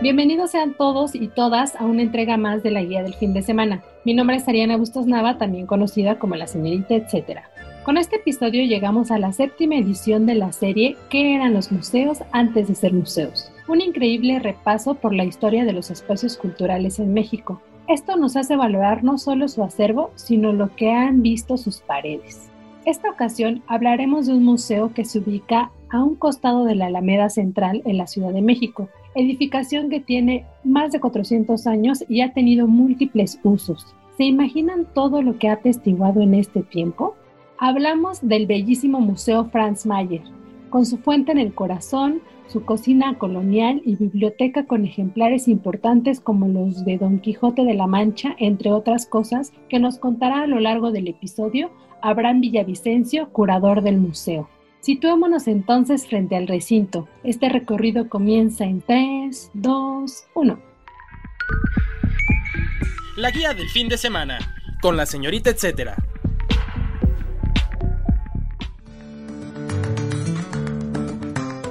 Bienvenidos sean todos y todas a una entrega más de la guía del fin de semana. Mi nombre es Ariana Bustos Nava, también conocida como la señorita etcétera. Con este episodio llegamos a la séptima edición de la serie ¿Qué eran los museos antes de ser museos? Un increíble repaso por la historia de los espacios culturales en México. Esto nos hace valorar no solo su acervo, sino lo que han visto sus paredes. Esta ocasión hablaremos de un museo que se ubica a un costado de la Alameda Central en la Ciudad de México, edificación que tiene más de 400 años y ha tenido múltiples usos. ¿Se imaginan todo lo que ha atestiguado en este tiempo? Hablamos del bellísimo Museo Franz Mayer, con su fuente en el corazón, su cocina colonial y biblioteca con ejemplares importantes como los de Don Quijote de la Mancha, entre otras cosas, que nos contará a lo largo del episodio Abraham Villavicencio, curador del museo. Situémonos entonces frente al recinto. Este recorrido comienza en 3, 2, 1. La guía del fin de semana, con la señorita etcétera.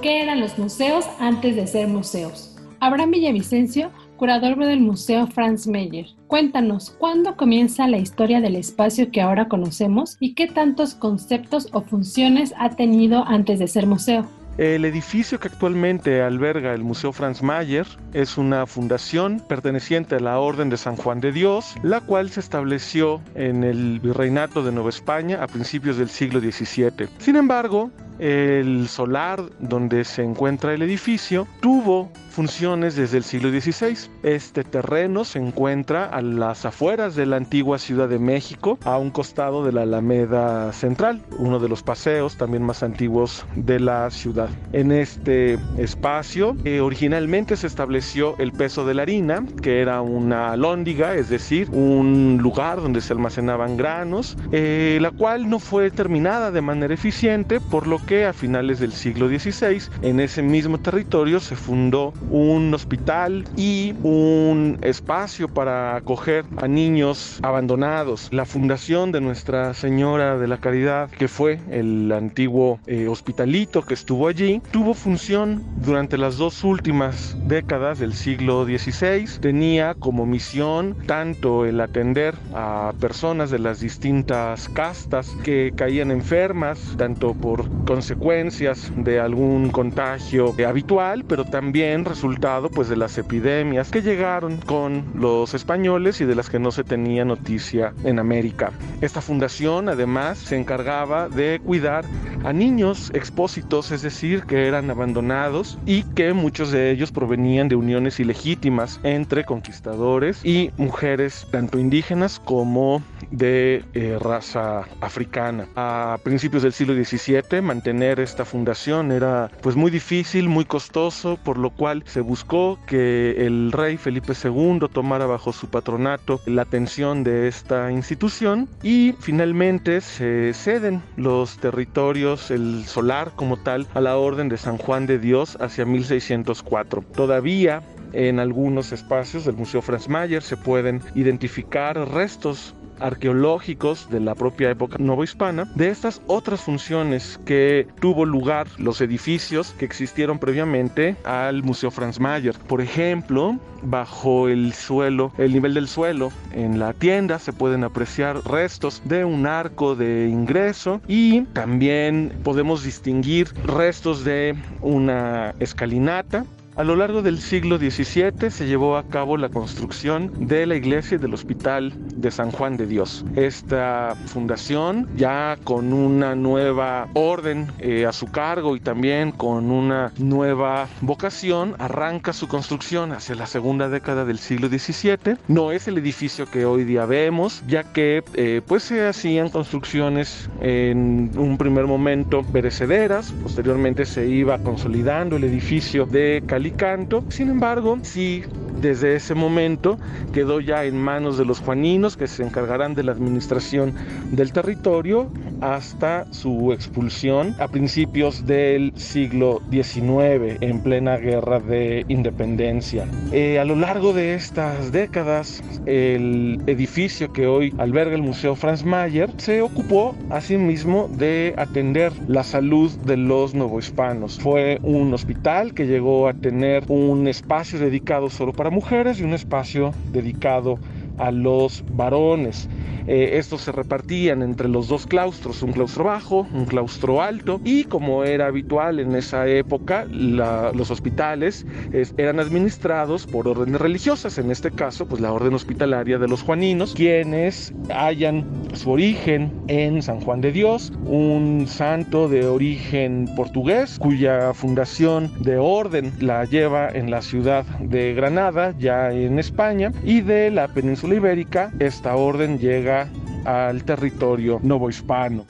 ¿Qué eran los museos antes de ser museos? Abraham Villavicencio, curador del Museo Franz Mayer. Cuéntanos, ¿cuándo comienza la historia del espacio que ahora conocemos y qué tantos conceptos o funciones ha tenido antes de ser museo? El edificio que actualmente alberga el Museo Franz Mayer es una fundación perteneciente a la Orden de San Juan de Dios, la cual se estableció en el Virreinato de Nueva España a principios del siglo XVII. Sin embargo, el solar donde se encuentra el edificio tuvo funciones desde el siglo XVI. Este terreno se encuentra a las afueras de la antigua Ciudad de México, a un costado de la Alameda Central, uno de los paseos también más antiguos de la ciudad. En este espacio eh, originalmente se estableció el peso de la harina, que era una lóndiga, es decir, un lugar donde se almacenaban granos, eh, la cual no fue terminada de manera eficiente, por lo que a finales del siglo XVI en ese mismo territorio se fundó un hospital y un espacio para acoger a niños abandonados. La fundación de Nuestra Señora de la Caridad, que fue el antiguo eh, hospitalito que estuvo allí, tuvo función durante las dos últimas décadas del siglo XVI. Tenía como misión tanto el atender a personas de las distintas castas que caían enfermas, tanto por consecuencias de algún contagio habitual, pero también resultado pues de las epidemias que llegaron con los españoles y de las que no se tenía noticia en América. Esta fundación además se encargaba de cuidar a niños expósitos, es decir, que eran abandonados y que muchos de ellos provenían de uniones ilegítimas entre conquistadores y mujeres tanto indígenas como de eh, raza africana. A principios del siglo XVII mantener esta fundación era pues muy difícil, muy costoso, por lo cual se buscó que el rey Felipe II tomara bajo su patronato la atención de esta institución y finalmente se ceden los territorios, el solar como tal, a la Orden de San Juan de Dios hacia 1604. Todavía en algunos espacios del Museo Franz Mayer se pueden identificar restos arqueológicos de la propia época novohispana de estas otras funciones que tuvo lugar los edificios que existieron previamente al Museo Franz Mayer. Por ejemplo, bajo el suelo, el nivel del suelo en la tienda se pueden apreciar restos de un arco de ingreso y también podemos distinguir restos de una escalinata A lo largo del siglo XVII se llevó a cabo la construcción de la iglesia y del hospital de San Juan de Dios. Esta fundación, ya con una nueva orden eh, a su cargo y también con una nueva vocación, arranca su construcción hacia la segunda década del siglo XVII. No es el edificio que hoy día vemos, ya que eh, pues se hacían construcciones en un primer momento perecederas, posteriormente se iba consolidando el edificio de Cali canto. Sin embargo, sí desde ese momento quedó ya en manos de los juaninos que se encargarán de la administración del territorio hasta su expulsión a principios del siglo XIX en plena guerra de independencia. Eh, a lo largo de estas décadas, el edificio que hoy alberga el Museo Franz Mayer se ocupó asimismo de atender la salud de los novohispanos. Fue un hospital que llegó a tener un espacio dedicado solo para mujeres y un espacio dedicado a los varones. Eh, estos se repartían entre los dos claustros, un claustro bajo, un claustro alto, y como era habitual en esa época, los hospitales eran administrados por órdenes religiosas, en este caso, pues la orden hospitalaria de los juaninos, quienes hallan su origen en San Juan de Dios, un santo de origen portugués, cuya fundación de orden la lleva en la ciudad de Granada, ya en España, y de la península ibérica, esta orden llega al territorio novohispano.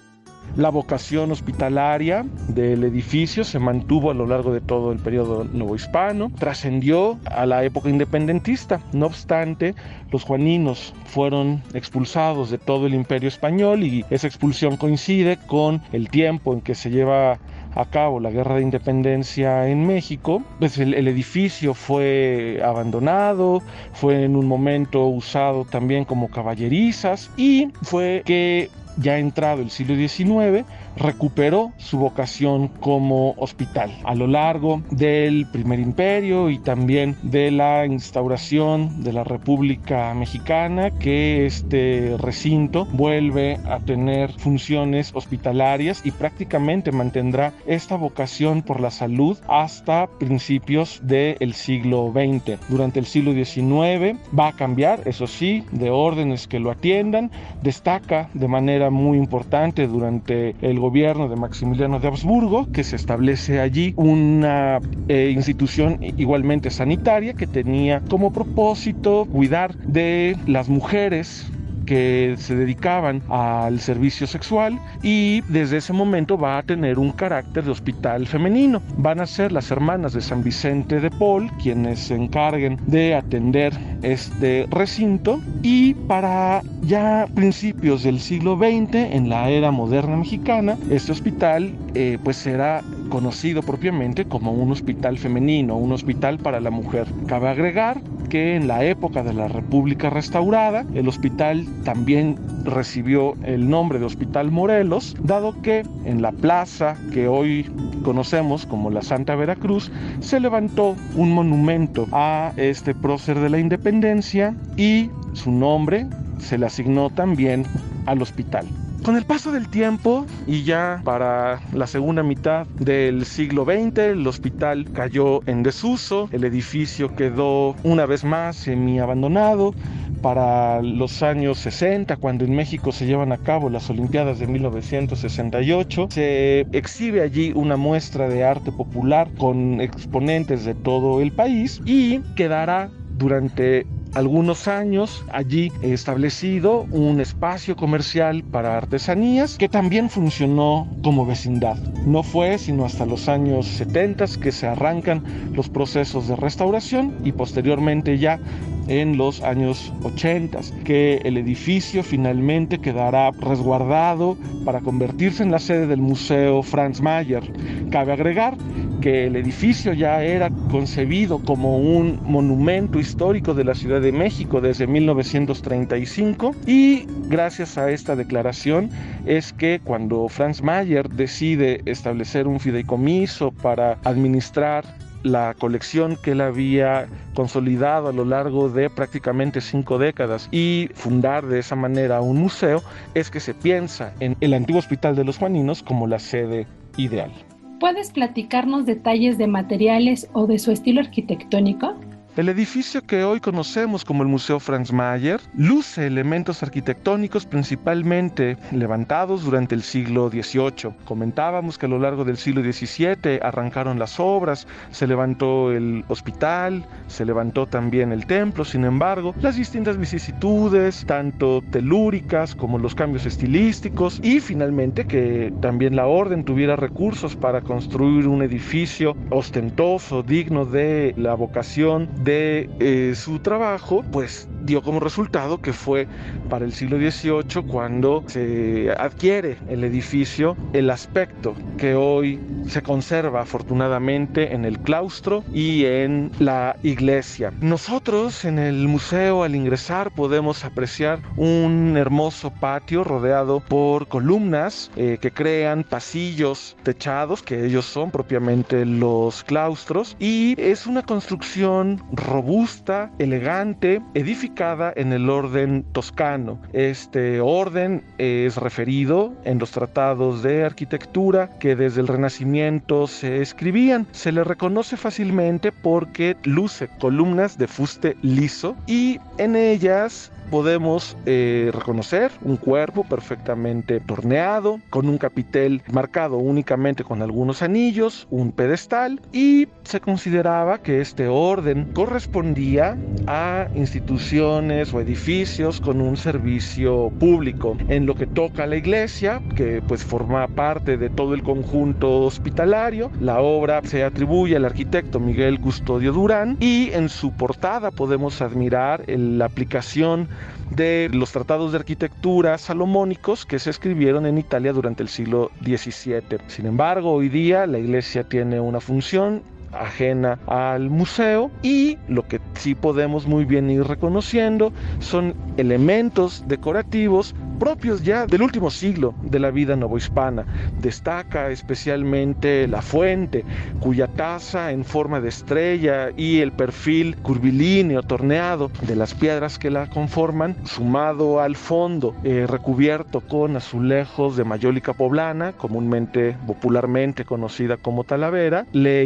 La vocación hospitalaria del edificio se mantuvo a lo largo de todo el periodo novohispano, trascendió a la época independentista. No obstante, los juaninos fueron expulsados de todo el imperio español y esa expulsión coincide con el tiempo en que se lleva a cabo la guerra de independencia en México, pues el, edificio fue abandonado, fue en un momento usado también como caballerizas y fue que ya entrado el siglo XIX, recuperó su vocación como hospital. A lo largo del primer imperio y también de la instauración de la República Mexicana, que este recinto vuelve a tener funciones hospitalarias y prácticamente mantendrá esta vocación por la salud hasta principios del siglo XX. Durante el siglo XIX va a cambiar, eso sí, de órdenes que lo atiendan, destaca de manera muy importante durante el gobierno de Maximiliano de Habsburgo, que se establece allí una eh, institución igualmente sanitaria que tenía como propósito cuidar de las mujeres que se dedicaban al servicio sexual y desde ese momento va a tener un carácter de hospital femenino. Van a ser las hermanas de San Vicente de Paul quienes se encarguen de atender este recinto y para ya principios del siglo XX, en la era moderna mexicana, este hospital eh, pues será conocido propiamente como un hospital femenino, un hospital para la mujer. Cabe agregar que en la época de la República restaurada, el hospital también recibió el nombre de Hospital Morelos, dado que en la plaza que hoy conocemos como la Santa Veracruz, se levantó un monumento a este prócer de la independencia y su nombre se le asignó también al hospital. Con el paso del tiempo y ya para la segunda mitad del siglo XX, el hospital cayó en desuso, el edificio quedó una vez más semi abandonado. Para los años 60, cuando en México se llevan a cabo las Olimpiadas de 1968, se exhibe allí una muestra de arte popular con exponentes de todo el país y quedará durante algunos años allí establecido un espacio comercial para artesanías que también funcionó como vecindad. No fue sino hasta los años 70 que se arrancan los procesos de restauración y posteriormente ya en los años 80, que el edificio finalmente quedará resguardado para convertirse en la sede del Museo Franz Mayer. Cabe agregar que el edificio ya era concebido como un monumento histórico de la Ciudad de México desde 1935 y gracias a esta declaración es que cuando Franz Mayer decide establecer un fideicomiso para administrar la colección que él había consolidado a lo largo de prácticamente cinco décadas y fundar de esa manera un museo, es que se piensa en el antiguo Hospital de los Juaninos como la sede ideal. ¿Puedes platicarnos detalles de materiales o de su estilo arquitectónico? El edificio que hoy conocemos como el Museo Franz Mayer luce elementos arquitectónicos principalmente levantados durante el siglo XVIII. Comentábamos que a lo largo del siglo XVII arrancaron las obras, se levantó el hospital, se levantó también el templo, sin embargo, las distintas vicisitudes, tanto telúricas como los cambios estilísticos y finalmente que también la orden tuviera recursos para construir un edificio ostentoso, digno de la vocación de eh, su trabajo, pues dio como resultado que fue para el siglo XVIII cuando se adquiere el edificio el aspecto que hoy se conserva afortunadamente en el claustro y en la iglesia. Nosotros en el museo al ingresar podemos apreciar un hermoso patio rodeado por columnas eh, que crean pasillos techados, que ellos son propiamente los claustros, y es una construcción robusta, elegante, edificada en el orden toscano. Este orden es referido en los tratados de arquitectura que desde el Renacimiento se escribían. Se le reconoce fácilmente porque luce columnas de fuste liso y en ellas podemos eh, reconocer un cuerpo perfectamente torneado, con un capitel marcado únicamente con algunos anillos, un pedestal, y se consideraba que este orden correspondía a instituciones o edificios con un servicio público. En lo que toca a la iglesia, que pues forma parte de todo el conjunto hospitalario, la obra se atribuye al arquitecto Miguel Custodio Durán y en su portada podemos admirar la aplicación de los tratados de arquitectura salomónicos que se escribieron en Italia durante el siglo XVII. Sin embargo, hoy día la iglesia tiene una función ajena al museo y lo que sí podemos muy bien ir reconociendo son elementos decorativos propios ya del último siglo de la vida novohispana. Destaca especialmente la fuente, cuya taza en forma de estrella y el perfil curvilíneo, torneado de las piedras que la conforman, sumado al fondo eh, recubierto con azulejos de mayólica poblana, comúnmente, popularmente conocida como talavera, le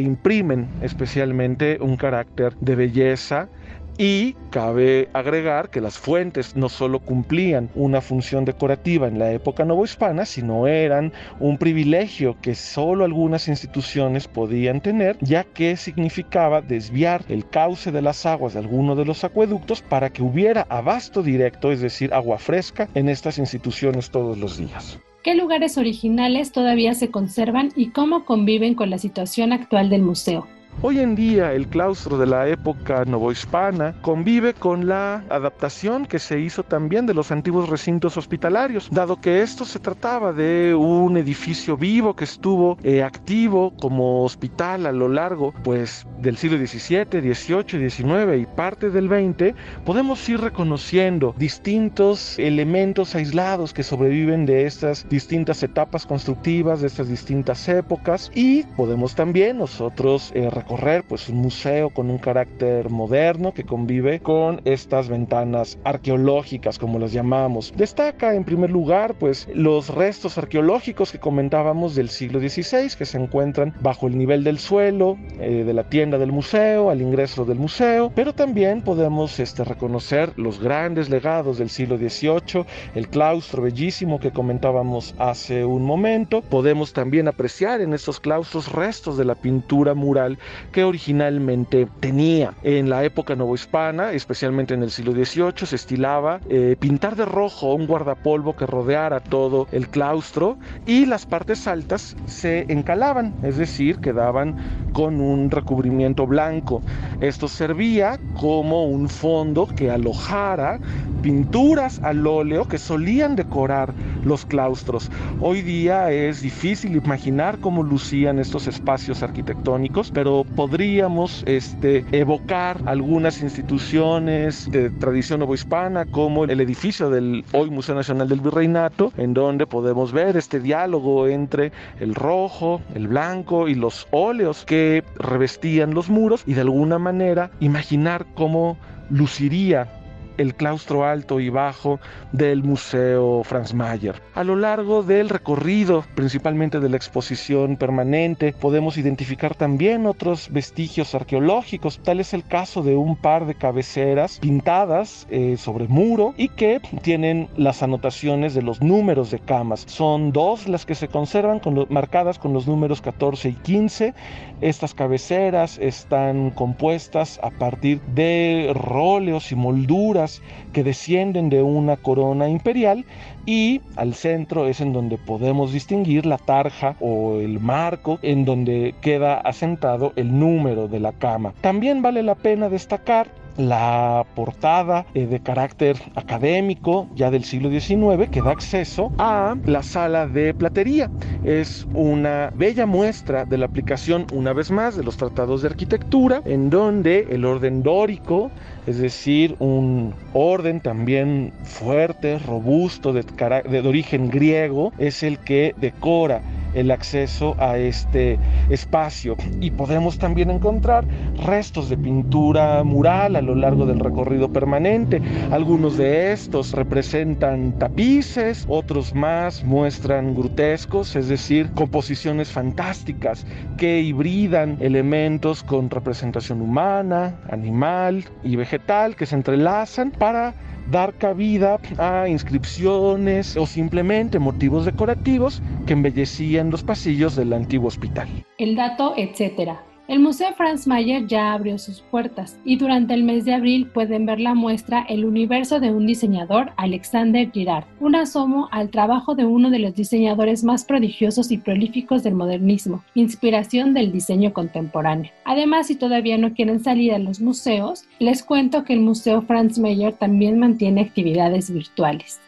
especialmente un carácter de belleza y cabe agregar que las fuentes no solo cumplían una función decorativa en la época novohispana, sino eran un privilegio que solo algunas instituciones podían tener, ya que significaba desviar el cauce de las aguas de alguno de los acueductos para que hubiera abasto directo, es decir, agua fresca, en estas instituciones todos los días. ¿Qué lugares originales todavía se conservan y cómo conviven con la situación actual del museo? Hoy en día el claustro de la época novohispana convive con la adaptación que se hizo también de los antiguos recintos hospitalarios, dado que esto se trataba de un edificio vivo que estuvo eh, activo como hospital a lo largo pues del siglo XVII, XVIII, XIX y parte del XX, podemos ir reconociendo distintos elementos aislados que sobreviven de estas distintas etapas constructivas, de estas distintas épocas y podemos también nosotros eh, recorrer pues un museo con un carácter moderno que convive con estas ventanas arqueológicas como las llamamos. Destaca en primer lugar pues los restos arqueológicos que comentábamos del siglo XVI que se encuentran bajo el nivel del suelo eh, de la tienda del museo al ingreso del museo, pero también podemos este, reconocer los grandes legados del siglo XVIII, el claustro bellísimo que comentábamos hace un momento. Podemos también apreciar en estos claustros restos de la pintura mural que originalmente tenía. En la época novohispana, especialmente en el siglo XVIII, se estilaba eh, pintar de rojo un guardapolvo que rodeara todo el claustro y las partes altas se encalaban, es decir, quedaban con un recubrimiento blanco. Esto servía como un fondo que alojara pinturas al óleo que solían decorar los claustros. Hoy día es difícil imaginar cómo lucían estos espacios arquitectónicos, pero podríamos este, evocar algunas instituciones de tradición novohispana como el edificio del hoy Museo Nacional del Virreinato, en donde podemos ver este diálogo entre el rojo, el blanco y los óleos que revestían los muros y de alguna manera imaginar cómo luciría el claustro alto y bajo del Museo Franz Mayer. A lo largo del recorrido, principalmente de la exposición permanente, podemos identificar también otros vestigios arqueológicos. Tal es el caso de un par de cabeceras pintadas eh, sobre muro y que tienen las anotaciones de los números de camas. Son dos las que se conservan con marcadas con los números 14 y 15. Estas cabeceras están compuestas a partir de róleos y molduras que descienden de una corona imperial y al centro es en donde podemos distinguir la tarja o el marco en donde queda asentado el número de la cama. También vale la pena destacar la portada eh, de carácter académico ya del siglo XIX que da acceso a la sala de platería. Es una bella muestra de la aplicación una vez más de los tratados de arquitectura en donde el orden dórico, es decir, un orden también fuerte, robusto, de, de origen griego, es el que decora el acceso a este espacio y podemos también encontrar restos de pintura mural a lo largo del recorrido permanente. Algunos de estos representan tapices, otros más muestran grutescos, es decir, composiciones fantásticas que hibridan elementos con representación humana, animal y vegetal que se entrelazan para dar cabida a inscripciones o simplemente motivos decorativos que embellecían los pasillos del antiguo hospital. El dato, etcétera. El Museo Franz Mayer ya abrió sus puertas y durante el mes de abril pueden ver la muestra El universo de un diseñador, Alexander Girard, un asomo al trabajo de uno de los diseñadores más prodigiosos y prolíficos del modernismo, inspiración del diseño contemporáneo. Además, si todavía no quieren salir a los museos, les cuento que el Museo Franz Mayer también mantiene actividades virtuales.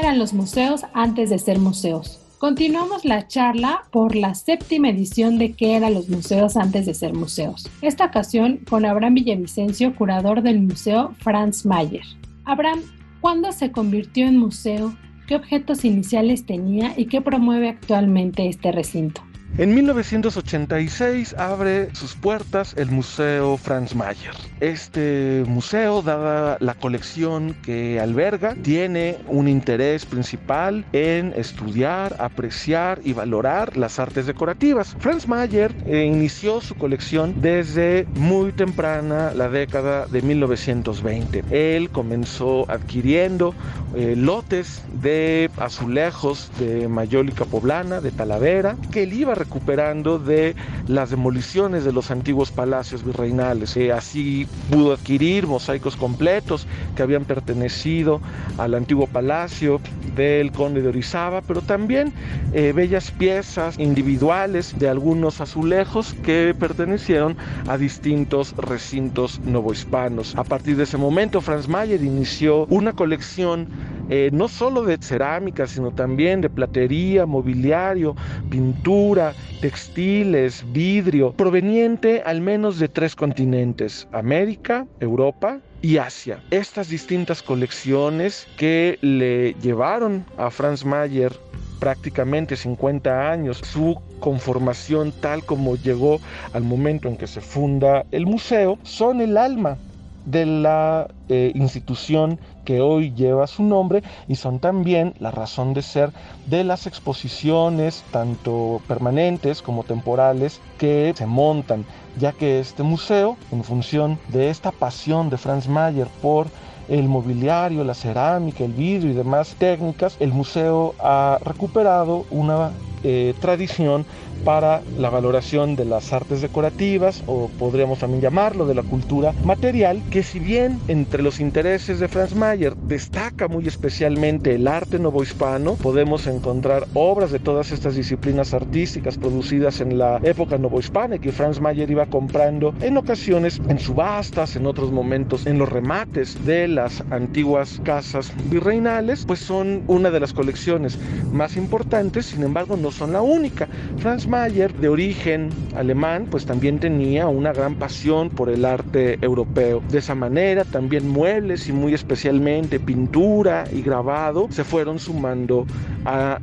Eran los museos antes de ser museos? Continuamos la charla por la séptima edición de ¿Qué eran los museos antes de ser museos? Esta ocasión con Abraham Villavicencio, curador del Museo Franz Mayer. Abraham, ¿cuándo se convirtió en museo? ¿Qué objetos iniciales tenía y qué promueve actualmente este recinto? En 1986 abre sus puertas el Museo Franz Mayer. Este museo, dada la colección que alberga, tiene un interés principal en estudiar, apreciar y valorar las artes decorativas. Franz Mayer eh, inició su colección desde muy temprana la década de 1920. Él comenzó adquiriendo eh, lotes de azulejos de mayólica poblana, de Talavera, que recuperando de las demoliciones de los antiguos palacios virreinales. Eh, así pudo adquirir mosaicos completos que habían pertenecido al antiguo palacio del conde de Orizaba, pero también eh, bellas piezas individuales de algunos azulejos que pertenecieron a distintos recintos novohispanos. A partir de ese momento, Franz Mayer inició una colección eh, no solo de cerámica, sino también de platería, mobiliario, pintura, textiles, vidrio, proveniente al menos de tres continentes, América, Europa y Asia. Estas distintas colecciones que le llevaron a Franz Mayer prácticamente 50 años su conformación tal como llegó al momento en que se funda el museo son el alma de la eh, institución que hoy lleva su nombre y son también la razón de ser de las exposiciones, tanto permanentes como temporales, que se montan, ya que este museo, en función de esta pasión de Franz Mayer por el mobiliario, la cerámica, el vidrio y demás técnicas, el museo ha recuperado una eh, tradición para la valoración de las artes decorativas o podríamos también llamarlo de la cultura material, que si bien entre los intereses de Franz Mayer destaca muy especialmente el arte novohispano, podemos encontrar obras de todas estas disciplinas artísticas producidas en la época novohispana y que Franz Mayer iba comprando en ocasiones en subastas, en otros momentos en los remates de las antiguas casas virreinales, pues son una de las colecciones más importantes, sin embargo no son la única. Franz Mayer, de origen alemán, pues también tenía una gran pasión por el arte europeo. De esa manera, también muebles y muy especialmente pintura y grabado se fueron sumando a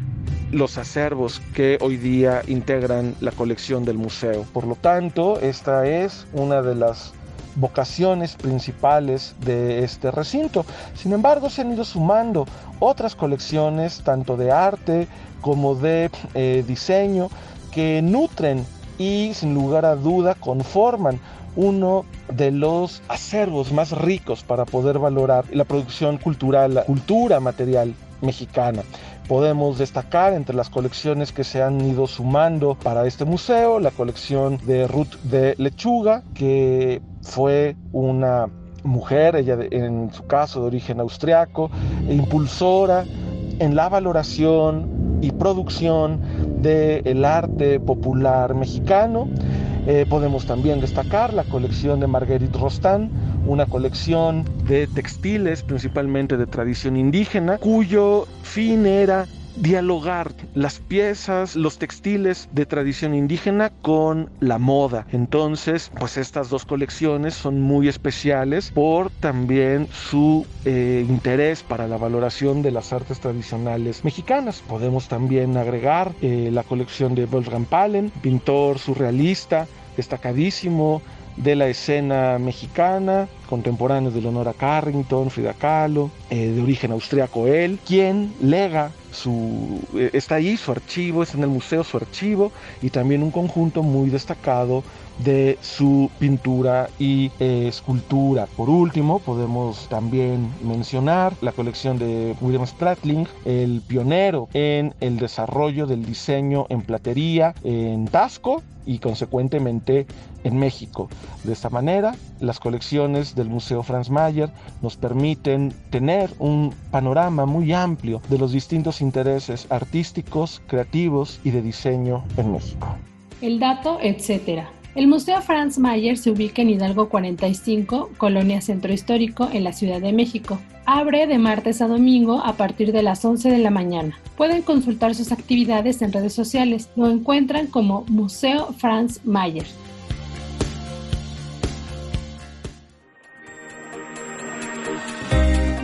los acervos que hoy día integran la colección del museo. Por lo tanto, esta es una de las vocaciones principales de este recinto. Sin embargo, se han ido sumando otras colecciones, tanto de arte como de eh, diseño, que nutren y sin lugar a duda conforman uno de los acervos más ricos para poder valorar la producción cultural, la cultura material mexicana. Podemos destacar entre las colecciones que se han ido sumando para este museo la colección de Ruth de Lechuga, que fue una mujer, ella en su caso de origen austriaco, impulsora en la valoración y producción del arte popular mexicano. Eh, podemos también destacar la colección de Marguerite Rostand, una colección de textiles principalmente de tradición indígena, cuyo fin era dialogar las piezas, los textiles de tradición indígena con la moda. Entonces, pues estas dos colecciones son muy especiales por también su eh, interés para la valoración de las artes tradicionales mexicanas. Podemos también agregar eh, la colección de Wolfgang Palen, pintor surrealista, destacadísimo de la escena mexicana, contemporáneo de Leonora Carrington, Frida Kahlo, eh, de origen austriaco él, quien lega su, eh, está ahí su archivo, está en el museo su archivo y también un conjunto muy destacado de su pintura y eh, escultura. Por último, podemos también mencionar la colección de William Spratling, el pionero en el desarrollo del diseño en platería en Tasco y consecuentemente en México. De esta manera, las colecciones del Museo Franz Mayer nos permiten tener un panorama muy amplio de los distintos intereses artísticos, creativos y de diseño en México. El dato, etcétera. El Museo Franz Mayer se ubica en Hidalgo 45, Colonia Centro Histórico, en la Ciudad de México. Abre de martes a domingo a partir de las 11 de la mañana. Pueden consultar sus actividades en redes sociales. Lo encuentran como Museo Franz Mayer.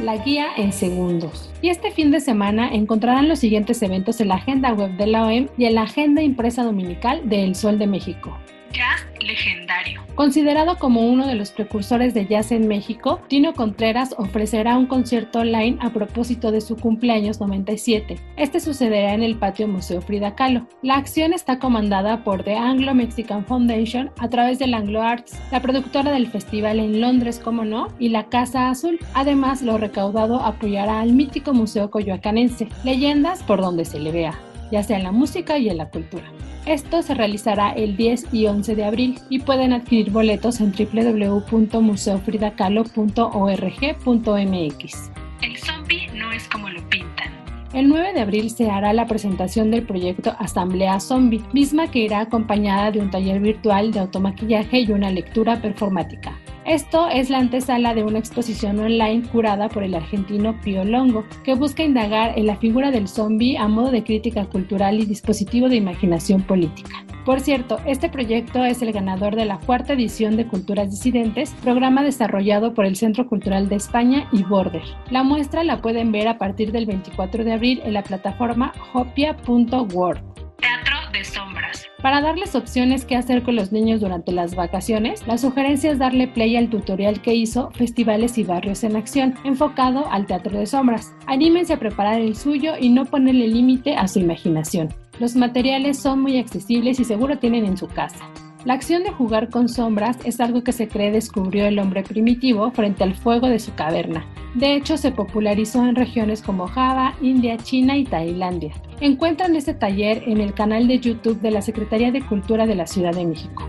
La guía en segundos. Y este fin de semana encontrarán los siguientes eventos en la agenda web de la OEM y en la agenda impresa dominical de El Sol de México. Jazz legendario. Considerado como uno de los precursores de jazz en México, Tino Contreras ofrecerá un concierto online a propósito de su cumpleaños 97. Este sucederá en el patio Museo Frida Kahlo. La acción está comandada por The Anglo Mexican Foundation a través del Anglo Arts, la productora del festival en Londres, como no, y la Casa Azul. Además, lo recaudado apoyará al mítico Museo Coyoacanense, leyendas por donde se le vea, ya sea en la música y en la cultura. Esto se realizará el 10 y 11 de abril y pueden adquirir boletos en www.museofridacalo.org.mx. El zombie no es como lo pintan. El 9 de abril se hará la presentación del proyecto Asamblea Zombie, misma que irá acompañada de un taller virtual de automaquillaje y una lectura performática. Esto es la antesala de una exposición online curada por el argentino Pio Longo, que busca indagar en la figura del zombie a modo de crítica cultural y dispositivo de imaginación política. Por cierto, este proyecto es el ganador de la cuarta edición de Culturas Disidentes, programa desarrollado por el Centro Cultural de España y Border. La muestra la pueden ver a partir del 24 de abril en la plataforma hopia.world. Teatro de sombras. Para darles opciones qué hacer con los niños durante las vacaciones, la sugerencia es darle play al tutorial que hizo Festivales y Barrios en Acción, enfocado al teatro de sombras. Anímense a preparar el suyo y no ponerle límite a su imaginación. Los materiales son muy accesibles y seguro tienen en su casa. La acción de jugar con sombras es algo que se cree descubrió el hombre primitivo frente al fuego de su caverna. De hecho, se popularizó en regiones como Java, India, China y Tailandia. Encuentran este taller en el canal de YouTube de la Secretaría de Cultura de la Ciudad de México.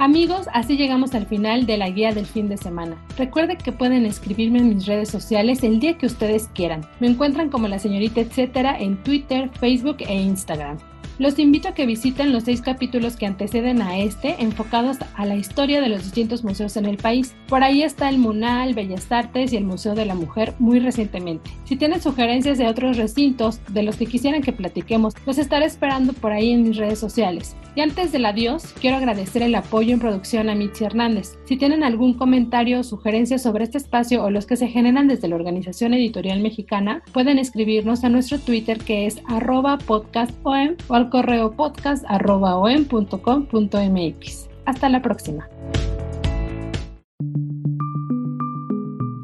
Amigos, así llegamos al final de la guía del fin de semana. Recuerden que pueden escribirme en mis redes sociales el día que ustedes quieran. Me encuentran como la señorita etcétera en Twitter, Facebook e Instagram. Los invito a que visiten los seis capítulos que anteceden a este, enfocados a la historia de los distintos museos en el país. Por ahí está el MUNAL, Bellas Artes y el Museo de la Mujer muy recientemente. Si tienen sugerencias de otros recintos de los que quisieran que platiquemos, los estaré esperando por ahí en mis redes sociales. Y antes del adiós, quiero agradecer el apoyo en producción a Mitzi Hernández. Si tienen algún comentario o sugerencia sobre este espacio o los que se generan desde la Organización Editorial Mexicana, pueden escribirnos a nuestro Twitter que es arroba podcastom o al correo podcast arroba om.com.mx. Hasta la próxima.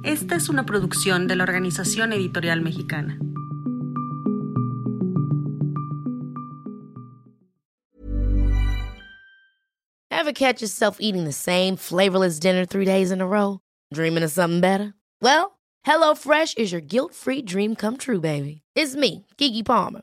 Esta es una producción de la Organización Editorial Mexicana. Ever catch yourself eating the same flavorless dinner three days in a row? Dreaming of something better? Well, HelloFresh is your guilt-free dream come true, baby. It's me, Kiki Palmer.